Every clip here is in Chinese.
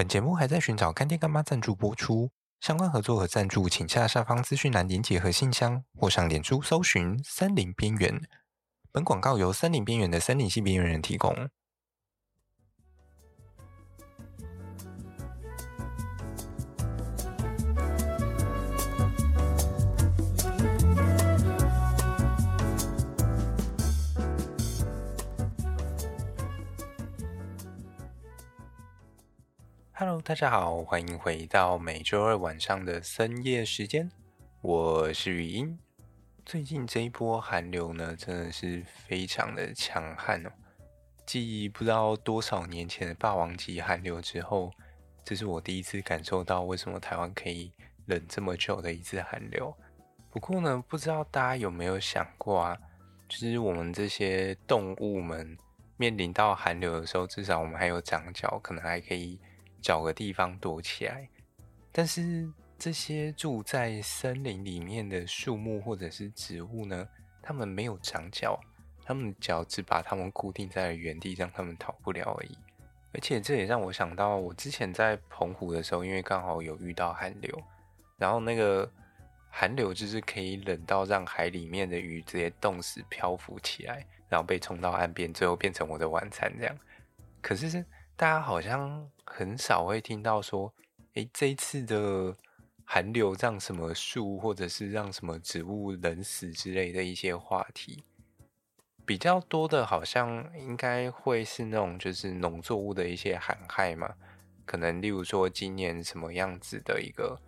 本节目还在寻找干爹干妈赞助播出，相关合作和赞助，请下下方资讯栏连结和信箱，或上脸书搜寻“森林边缘”。本广告由森林边缘的森林系边缘人提供。大家好，欢迎回到每周二晚上的深夜时间，我是语音。最近这一波寒流呢，真的是非常的强悍哦。继不知道多少年前的霸王级寒流之后，这是我第一次感受到为什么台湾可以冷这么久的一次寒流。不过呢，不知道大家有没有想过啊，就是我们这些动物们面临到寒流的时候，至少我们还有长脚，可能还可以。找个地方躲起来，但是这些住在森林里面的树木或者是植物呢，它们没有长脚，它们脚只把它们固定在原地，让它们逃不了而已。而且这也让我想到，我之前在澎湖的时候，因为刚好有遇到寒流，然后那个寒流就是可以冷到让海里面的鱼直接冻死漂浮起来，然后被冲到岸边，最后变成我的晚餐这样。可是大家好像。很少会听到说，诶，这一次的寒流让什么树或者是让什么植物冷死之类的一些话题，比较多的，好像应该会是那种就是农作物的一些寒害嘛，可能例如说今年什么样子的一个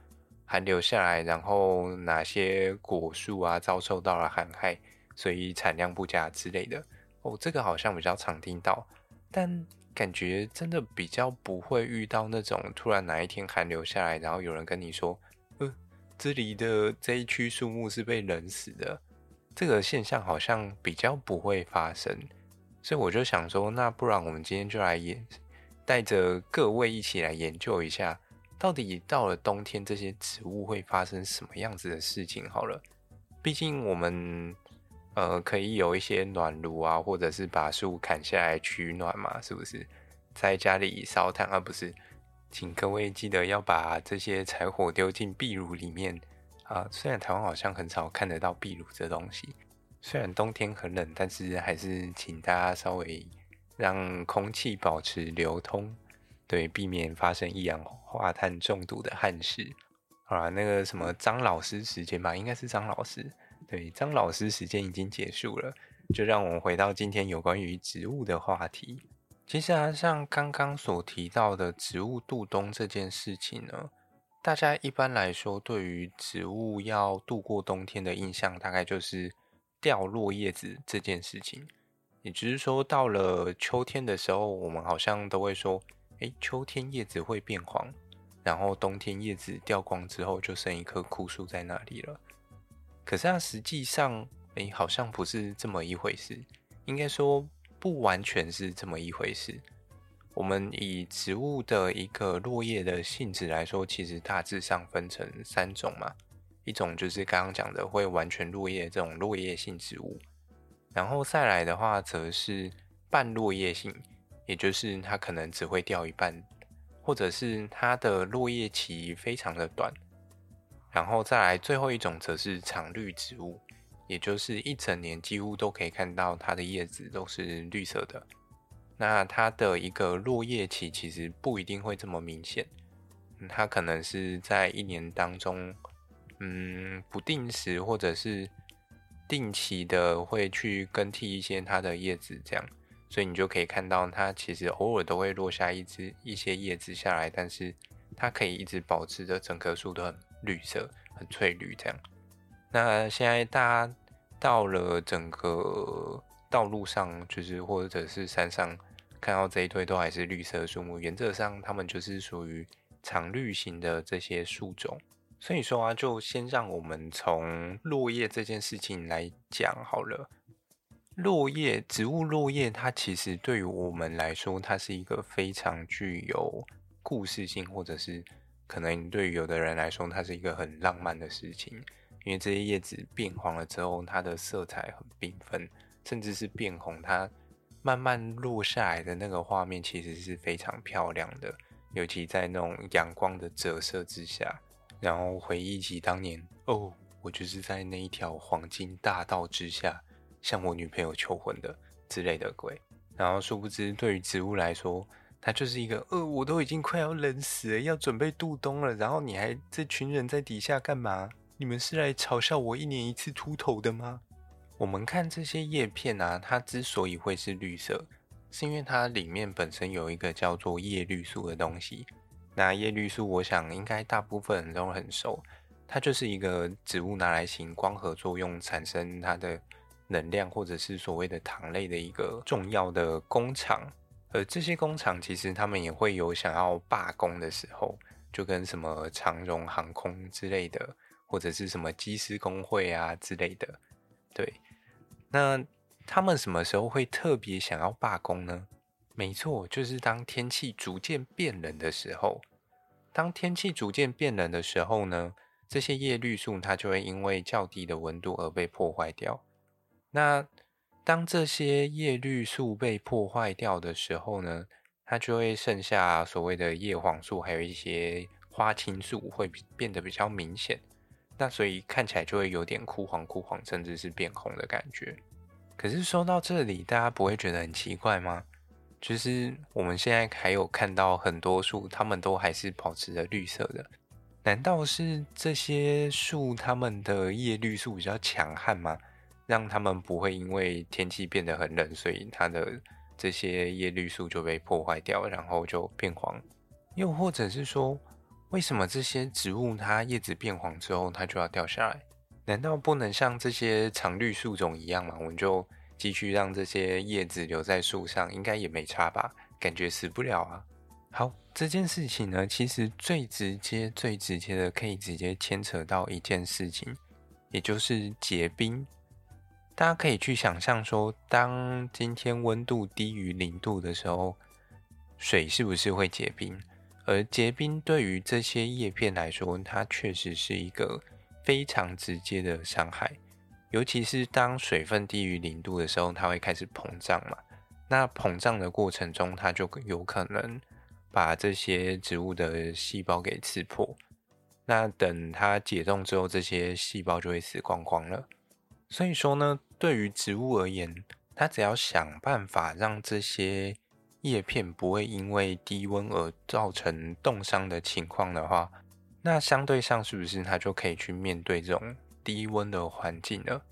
寒流下来，然后哪些果树啊遭受到了寒害，所以产量不佳之类的。哦，这个好像比较常听到，但。感觉真的比较不会遇到那种突然哪一天寒流下来，然后有人跟你说：“呃，这里的这一区树木是被冷死的。”这个现象好像比较不会发生，所以我就想说，那不然我们今天就来研，带着各位一起来研究一下，到底到了冬天这些植物会发生什么样子的事情。好了，毕竟我们。呃，可以有一些暖炉啊，或者是把树砍下来取暖嘛，是不是？在家里烧炭啊，不是？请各位记得要把这些柴火丢进壁炉里面啊。虽然台湾好像很少看得到壁炉这东西，虽然冬天很冷，但是还是请大家稍微让空气保持流通，对，避免发生一氧化碳中毒的憾事。好啦，那个什么张老师时间吧，应该是张老师。对，张老师时间已经结束了，就让我们回到今天有关于植物的话题。其实啊，像刚刚所提到的植物度冬这件事情呢，大家一般来说对于植物要度过冬天的印象，大概就是掉落叶子这件事情。也就是说，到了秋天的时候，我们好像都会说，诶，秋天叶子会变黄，然后冬天叶子掉光之后，就剩一棵枯树在那里了。可是它实际上，哎，好像不是这么一回事。应该说，不完全是这么一回事。我们以植物的一个落叶的性质来说，其实大致上分成三种嘛。一种就是刚刚讲的会完全落叶这种落叶性植物，然后再来的话，则是半落叶性，也就是它可能只会掉一半，或者是它的落叶期非常的短。然后再来最后一种，则是常绿植物，也就是一整年几乎都可以看到它的叶子都是绿色的。那它的一个落叶期其实不一定会这么明显，它可能是在一年当中，嗯，不定时或者是定期的会去更替一些它的叶子，这样，所以你就可以看到它其实偶尔都会落下一只一些叶子下来，但是它可以一直保持着整棵树都很。绿色很翠绿，这样。那现在大家到了整个道路上，就是或者是山上，看到这一堆都还是绿色树木，原则上它们就是属于常绿型的这些树种。所以说啊，就先让我们从落叶这件事情来讲好了。落叶，植物落叶，它其实对于我们来说，它是一个非常具有故事性，或者是。可能对于有的人来说，它是一个很浪漫的事情，因为这些叶子变黄了之后，它的色彩很缤纷，甚至是变红，它慢慢落下来的那个画面其实是非常漂亮的。尤其在那种阳光的折射之下，然后回忆起当年，哦，我就是在那一条黄金大道之下向我女朋友求婚的之类的鬼。然后殊不知，对于植物来说，它就是一个，呃，我都已经快要冷死了，要准备度冬了，然后你还这群人在底下干嘛？你们是来嘲笑我一年一次秃头的吗？我们看这些叶片啊，它之所以会是绿色，是因为它里面本身有一个叫做叶绿素的东西。那叶绿素，我想应该大部分人都很熟，它就是一个植物拿来行光合作用，产生它的能量，或者是所谓的糖类的一个重要的工厂。而这些工厂其实他们也会有想要罢工的时候，就跟什么长荣航空之类的。或者是什么机师工会啊之类的，对，那他们什么时候会特别想要罢工呢？没错，就是当天气逐渐变冷的时候。当天气逐渐变冷的时候呢，这些叶绿素它就会因为较低的温度而被破坏掉。那当这些叶绿素被破坏掉的时候呢，它就会剩下所谓的叶黄素，还有一些花青素会变得比较明显。那所以看起来就会有点枯黄枯黄，甚至是变红的感觉。可是说到这里，大家不会觉得很奇怪吗？就是我们现在还有看到很多树，它们都还是保持着绿色的。难道是这些树它们的叶绿素比较强悍吗？让它们不会因为天气变得很冷，所以它的这些叶绿素就被破坏掉，然后就变黄？又或者是说，为什么这些植物它叶子变黄之后它就要掉下来？难道不能像这些常绿树种一样吗？我们就继续让这些叶子留在树上，应该也没差吧？感觉死不了啊。好，这件事情呢，其实最直接、最直接的可以直接牵扯到一件事情，也就是结冰。大家可以去想象说，当今天温度低于零度的时候，水是不是会结冰？而结冰对于这些叶片来说，它确实是一个非常直接的伤害。尤其是当水分低于零度的时候，它会开始膨胀嘛。那膨胀的过程中，它就有可能把这些植物的细胞给刺破。那等它解冻之后，这些细胞就会死光光了。所以说呢，对于植物而言，它只要想办法让这些叶片不会因为低温而造成冻伤的情况的话，那相对上是不是它就可以去面对这种低温的环境了？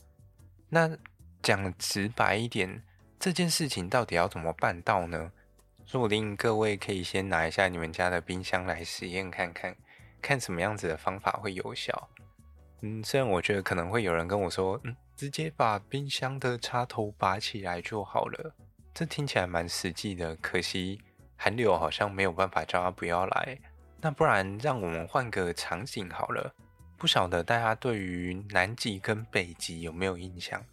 那讲直白一点，这件事情到底要怎么办到呢？说不定各位可以先拿一下你们家的冰箱来实验看看，看什么样子的方法会有效。嗯，虽然我觉得可能会有人跟我说，嗯，直接把冰箱的插头拔起来就好了。这听起来蛮实际的，可惜寒流好像没有办法叫他不要来。那不然让我们换个场景好了。不晓得大家对于南极跟北极有没有印象？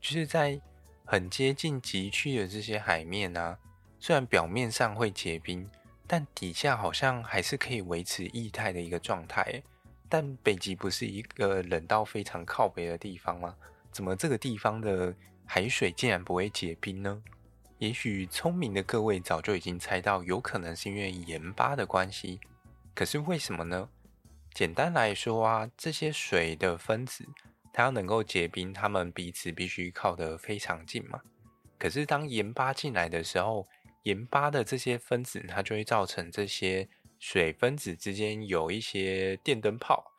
就是在很接近极区的这些海面啊，虽然表面上会结冰，但底下好像还是可以维持液态的一个状态。但北极不是一个冷到非常靠北的地方吗？怎么这个地方的海水竟然不会结冰呢？也许聪明的各位早就已经猜到，有可能是因为盐巴的关系。可是为什么呢？简单来说啊，这些水的分子，它要能够结冰，它们彼此必须靠得非常近嘛。可是当盐巴进来的时候，盐巴的这些分子，它就会造成这些水分子之间有一些电灯泡。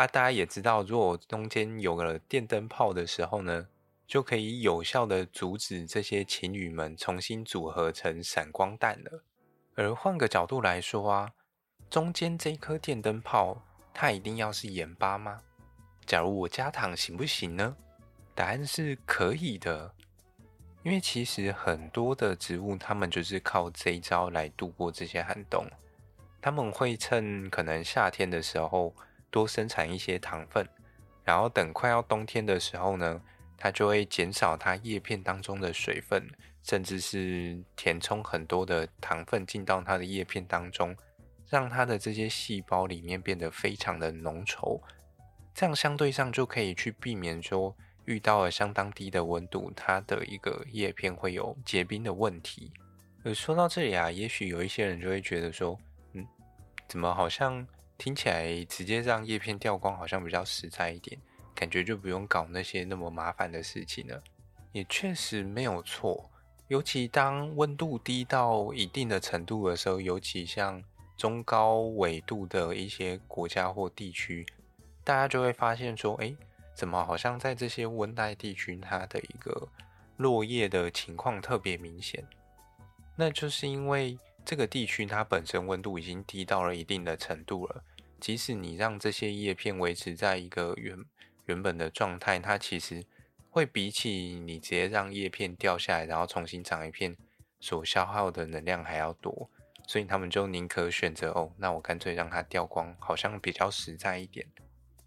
啊，大家也知道，如果中间有了电灯泡的时候呢，就可以有效的阻止这些情侣们重新组合成闪光弹了。而换个角度来说啊，中间这颗电灯泡，它一定要是盐巴吗？假如我加糖行不行呢？答案是可以的，因为其实很多的植物，它们就是靠这一招来度过这些寒冬。他们会趁可能夏天的时候多生产一些糖分，然后等快要冬天的时候呢，它就会减少它叶片当中的水分，甚至是填充很多的糖分进到它的叶片当中，让它的这些细胞里面变得非常的浓稠。这样相对上就可以去避免说遇到了相当低的温度，它的一个叶片会有结冰的问题。而说到这里啊，也许有一些人就会觉得说，嗯怎么好像听起来直接让叶片掉光好像比较实在一点，感觉就不用搞那些那么麻烦的事情了。也确实没有错，尤其当温度低到一定的程度的时候，尤其像中高纬度的一些国家或地区，大家就会发现说，哎，怎么好像在这些温带地区，它的一个落叶的情况特别明显？那就是因为这个地区它本身温度已经低到了一定的程度了，即使你让这些叶片维持在一个原原本的状态，它其实会比起你直接让叶片掉下来，然后重新长一片所消耗的能量还要多，所以他们就宁可选择哦，那我干脆让它掉光，好像比较实在一点。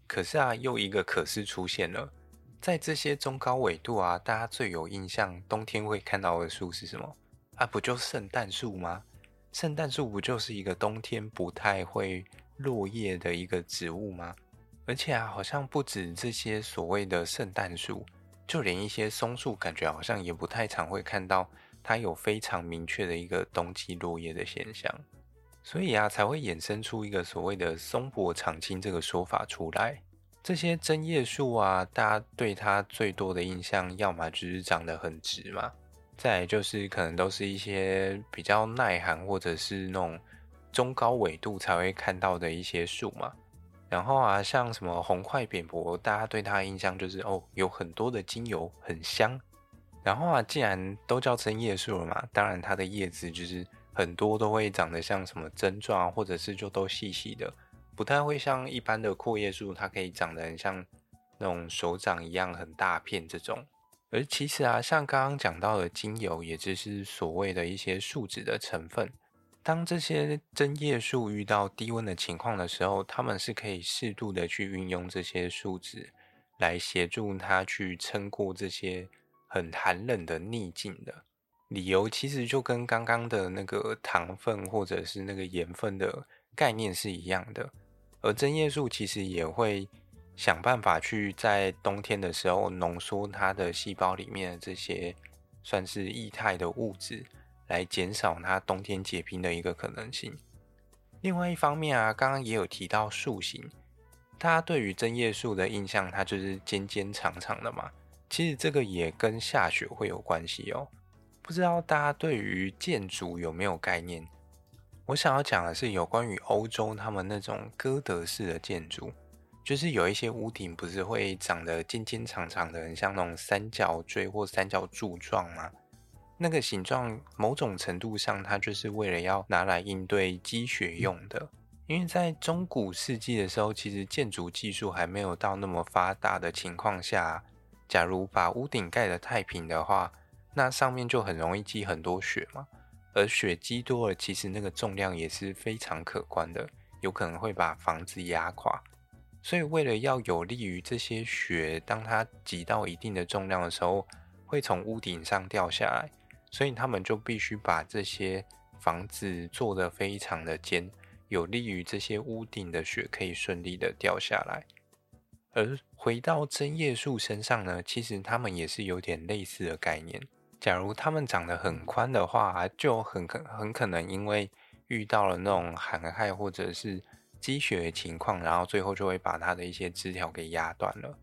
可是啊，又一个可是出现了，在这些中高纬度啊，大家最有印象，冬天会看到的树是什么？啊，不就圣诞树吗？圣诞树不就是一个冬天不太会落叶的一个植物吗？而且啊，好像不止这些所谓的圣诞树，就连一些松树，感觉好像也不太常会看到它有非常明确的一个冬季落叶的现象。所以啊，才会衍生出一个所谓的松柏长青这个说法出来。这些针叶树啊，大家对它最多的印象，要么就是长得很直嘛。再来就是可能都是一些比较耐寒或者是那种中高纬度才会看到的一些树嘛。然后啊，像什么红桧扁柏，大家对它印象就是哦，有很多的精油，很香。然后啊，既然都叫针叶树了嘛，当然它的叶子就是很多都会长得像什么针状啊，或者是就都细细的，不太会像一般的阔叶树，它可以长得很像那种手掌一样很大片这种。而其实啊，像刚刚讲到的精油，也就是所谓的一些树脂的成分。当这些针叶树遇到低温的情况的时候，它们是可以适度的去运用这些树脂，来协助它去撑过这些很寒冷的逆境的。理由其实就跟刚刚的那个糖分或者是那个盐分的概念是一样的。而针叶树其实也会。想办法去在冬天的时候浓缩它的细胞里面的这些算是液态的物质，来减少它冬天结冰的一个可能性。另外一方面啊，刚刚也有提到树形，大家对于针叶树的印象，它就是尖尖长长的嘛。其实这个也跟下雪会有关系哦。不知道大家对于建筑有没有概念？我想要讲的是有关于欧洲他们那种哥德式的建筑。就是有一些屋顶不是会长得尖尖长长的，很像那种三角锥或三角柱状吗？那个形状某种程度上，它就是为了要拿来应对积雪用的。因为在中古世纪的时候，其实建筑技术还没有到那么发达的情况下，假如把屋顶盖得太平的话，那上面就很容易积很多雪嘛。而雪积多了，其实那个重量也是非常可观的，有可能会把房子压垮。所以，为了要有利于这些雪，当它挤到一定的重量的时候，会从屋顶上掉下来，所以他们就必须把这些房子做得非常的尖，有利于这些屋顶的雪可以顺利的掉下来。而回到针叶树身上呢，其实它们也是有点类似的概念。假如它们长得很宽的话，就很可很可能因为遇到了那种寒害或者是积雪的情况，然后最后就会把它的一些枝条给压断了。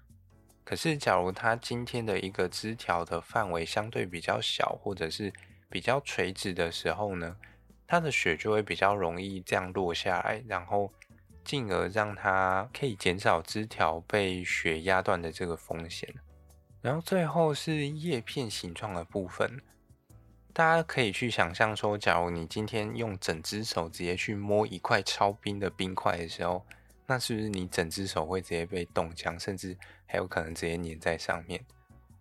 可是，假如它今天的一个枝条的范围相对比较小，或者是比较垂直的时候呢，它的雪就会比较容易这样落下来，然后进而让它可以减少枝条被雪压断的这个风险。然后最后是叶片形状的部分。大家可以去想象说，假如你今天用整只手直接去摸一块超冰的冰块的时候，那是不是你整只手会直接被冻僵，甚至还有可能直接粘在上面？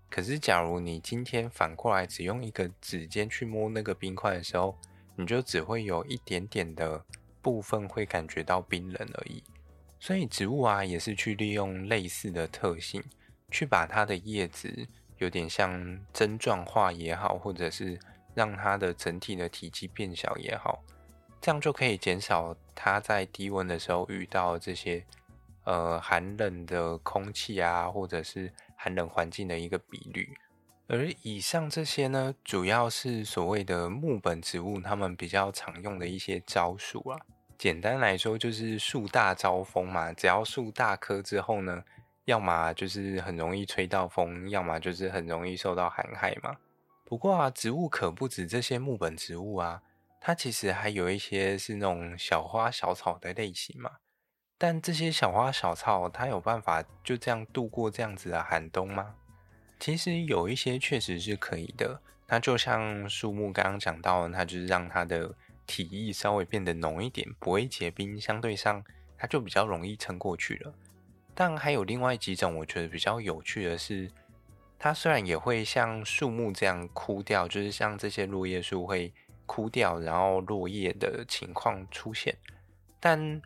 可是，假如你今天反过来只用一个指尖去摸那个冰块的时候，你就只会有一点点的部分会感觉到冰冷而已。所以，植物啊，也是去利用类似的特性，去把它的叶子有点像针状化也好，或者是让它的整体的体积变小也好，这样就可以减少它在低温的时候遇到这些呃寒冷的空气啊，或者是寒冷环境的一个比率。而以上这些呢，主要是所谓的木本植物它们比较常用的一些招数啊。简单来说就是树大招风嘛，只要树大棵之后呢，要么就是很容易吹到风，要么就是很容易受到寒害嘛。不过啊，植物可不止这些木本植物啊，它其实还有一些是那种小花小草的类型嘛。但这些小花小草，它有办法就这样度过这样子的寒冬吗？其实有一些确实是可以的。它就像树木刚刚讲到，它就是让它的体液稍微变得浓一点，不会结冰，相对上它就比较容易撑过去了。但还有另外几种，我觉得比较有趣的是。它虽然也会像树木这样枯掉，就是像这些落叶树会枯掉，然后落叶的情况出现，但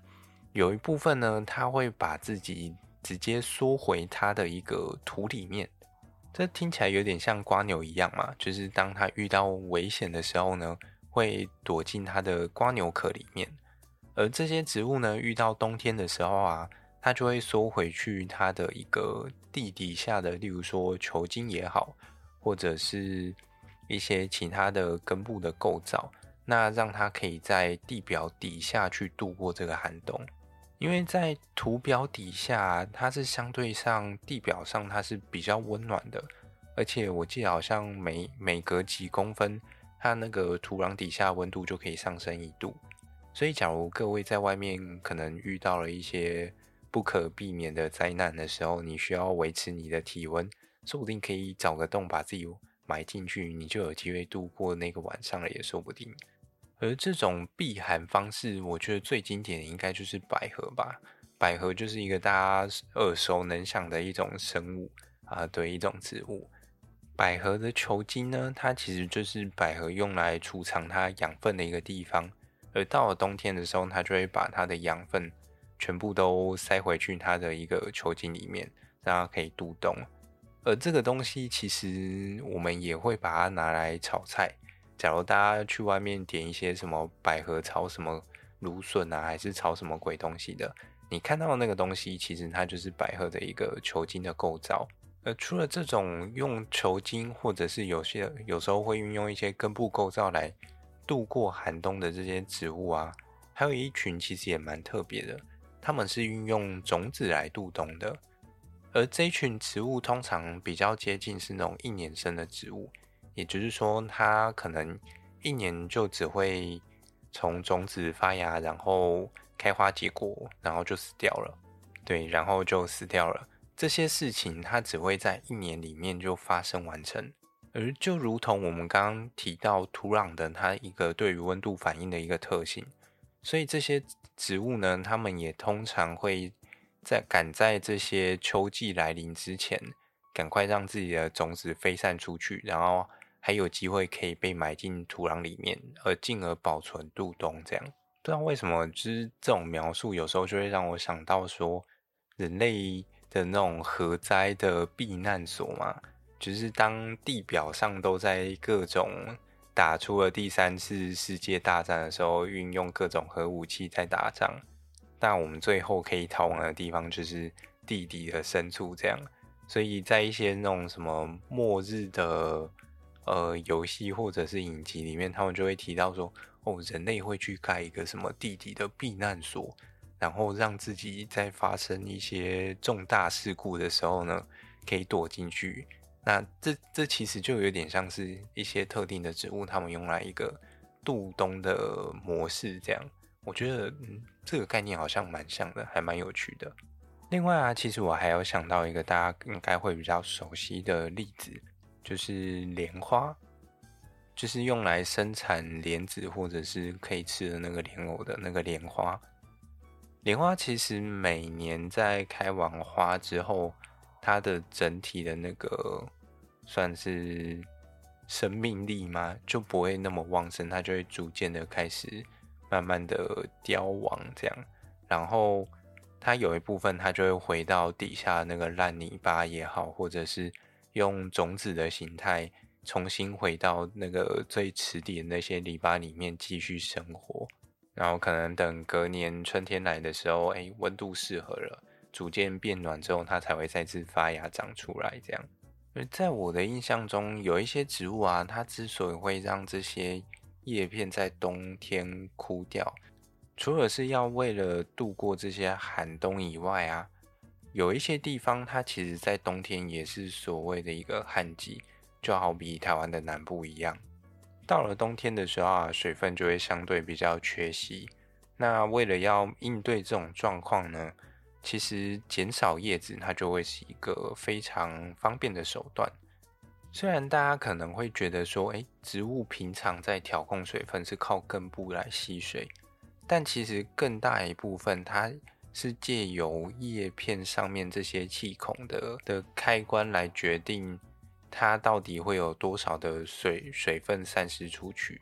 有一部分呢，它会把自己直接缩回它的一个土里面。这听起来有点像蜗牛一样嘛，就是当它遇到危险的时候呢，会躲进它的蜗牛壳里面。而这些植物呢，遇到冬天的时候啊。它就会缩回去，它的一个地底下的，例如说球茎也好，或者是一些其他的根部的构造，那让它可以在地表底下去度过这个寒冬。因为在土表底下，它是相对上地表上它是比较温暖的，而且我记得好像每每隔几公分，它那个土壤底下温度就可以上升一度。所以，假如各位在外面可能遇到了一些不可避免的灾难的时候，你需要维持你的体温，说不定可以找个洞把自己埋进去，你就有机会度过那个晚上了，也说不定。而这种避寒方式，我觉得最经典的应该就是百合吧。百合就是一个大家耳熟能详的一种生物啊，对，一种植物。百合的球茎呢，它其实就是百合用来储藏它养分的一个地方，而到了冬天的时候，它就会把它的养分。全部都塞回去它的一个球茎里面，让它可以度冬。而这个东西其实我们也会把它拿来炒菜。假如大家去外面点一些什么百合炒什么芦笋啊，还是炒什么鬼东西的，你看到的那个东西，其实它就是百合的一个球茎的构造。而除了这种用球茎，或者是有些有时候会运用一些根部构造来度过寒冬的这些植物啊，还有一群其实也蛮特别的。他们是运用种子来度冬的，而这一群植物通常比较接近是那种一年生的植物，也就是说，它可能一年就只会从种子发芽，然后开花结果，然后就死掉了。对，然后就死掉了。这些事情它只会在一年里面就发生完成，而就如同我们刚刚提到土壤的它一个对于温度反应的一个特性。所以这些植物呢，它们也通常会在赶在这些秋季来临之前，赶快让自己的种子飞散出去，然后还有机会可以被埋进土壤里面，而进而保存度冬。这样不知道为什么，就是这种描述有时候就会让我想到说，人类的那种核灾的避难所嘛，就是当地表上都在各种。打出了第三次世界大战的时候，运用各种核武器在打仗，但我们最后可以逃亡的地方就是地底的深处，这样。所以在一些那种什么末日的呃游戏或者是影集里面，他们就会提到说，哦，人类会去盖一个什么地底的避难所，然后让自己在发生一些重大事故的时候呢，可以躲进去。那这这其实就有点像是一些特定的植物，他们用来一个度冬的模式，这样。我觉得，这个概念好像蛮像的，还蛮有趣的。另外啊，其实我还有想到一个大家应该会比较熟悉的例子，就是莲花，就是用来生产莲子或者是可以吃的那个莲藕的那个莲花。莲花其实每年在开完花之后，它的整体的那个算是生命力吗？就不会那么旺盛，它就会逐渐的开始慢慢的凋亡这样。然后它有一部分它就会回到底下那个烂泥巴也好，或者是用种子的形态重新回到那个最池底的那些泥巴里面继续生活。然后可能等隔年春天来的时候，哎，温度适合了。逐渐变暖之后，它才会再次发芽长出来。这样，而在我的印象中，有一些植物啊，它之所以会让这些叶片在冬天枯掉，除了是要为了度过这些寒冬以外啊，有一些地方它其实在冬天也是所谓的一个旱季，就好比台湾的南部一样。到了冬天的时候啊，水分就会相对比较缺席。那为了要应对这种状况呢，其实减少叶子它就会是一个非常方便的手段。虽然大家可能会觉得说，诶，植物平常在调控水分是靠根部来吸水，但其实更大一部分它是借由叶片上面这些气孔的的开关来决定。它到底会有多少的水水分散失出去？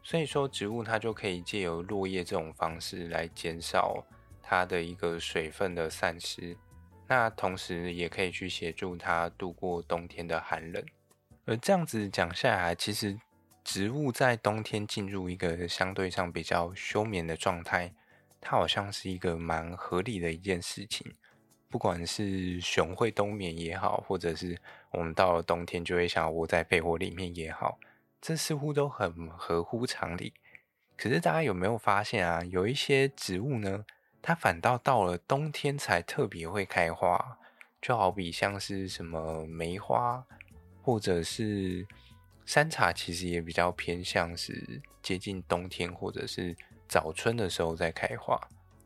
所以说，植物它就可以借由落叶这种方式来减少它的一个水分的散失。那同时也可以去协助它度过冬天的寒冷。而这样子讲下来，其实植物在冬天进入一个相对上比较休眠的状态，它好像是一个蛮合理的一件事情。不管是熊会冬眠也好，或者是我们到了冬天就会想要窝在被窝里面也好，这似乎都很合乎常理。可是大家有没有发现啊？有一些植物呢，它反倒到了冬天才特别会开花，就好比像是什么梅花，或者是山茶，其实也比较偏向是接近冬天或者是早春的时候再开花。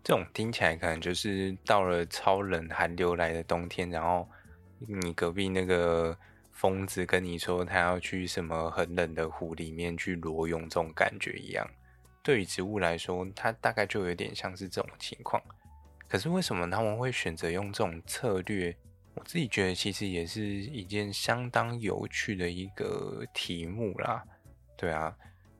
这种听起来可能就是到了超冷寒流来的冬天，然后你隔壁那个疯子跟你说他要去什么很冷的湖里面去裸泳，这种感觉一样。对于植物来说，它大概就有点像是这种情况。可是为什么他们会选择用这种策略？我自己觉得其实也是一件相当有趣的一个题目啦。对啊，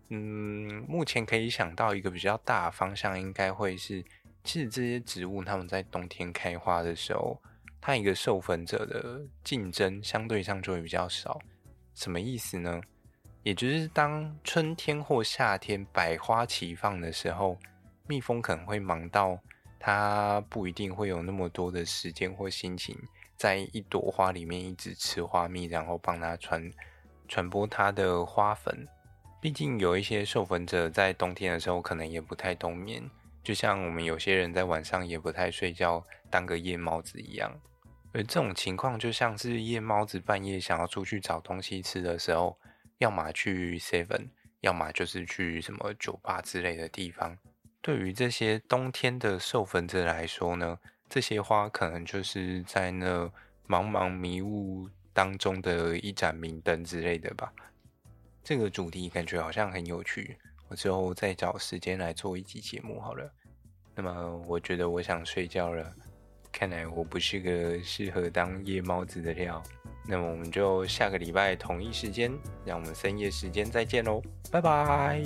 嗯，目前可以想到一个比较大的方向，应该会是。其实这些植物，它们在冬天开花的时候，它一个授粉者的竞争相对上就会比较少。什么意思呢？也就是当春天或夏天百花齐放的时候，蜜蜂可能会忙到它不一定会有那么多的时间或心情，在一朵花里面一直吃花蜜，然后帮它传传播它的花粉。毕竟有一些授粉者在冬天的时候可能也不太冬眠。就像我们有些人在晚上也不太睡觉，当个夜猫子一样。而这种情况就像是夜猫子半夜想要出去找东西吃的时候，要么去 Seven，要么就是去什么酒吧之类的地方。对于这些冬天的授粉者来说呢，这些花可能就是在那茫茫迷雾当中的一盏明灯之类的吧。这个主题感觉好像很有趣。我之后再找时间来做一集节目好了。那么我觉得我想睡觉了，看来我不是个适合当夜猫子的料。那么我们就下个礼拜同一时间，让我们深夜时间再见喽，拜拜。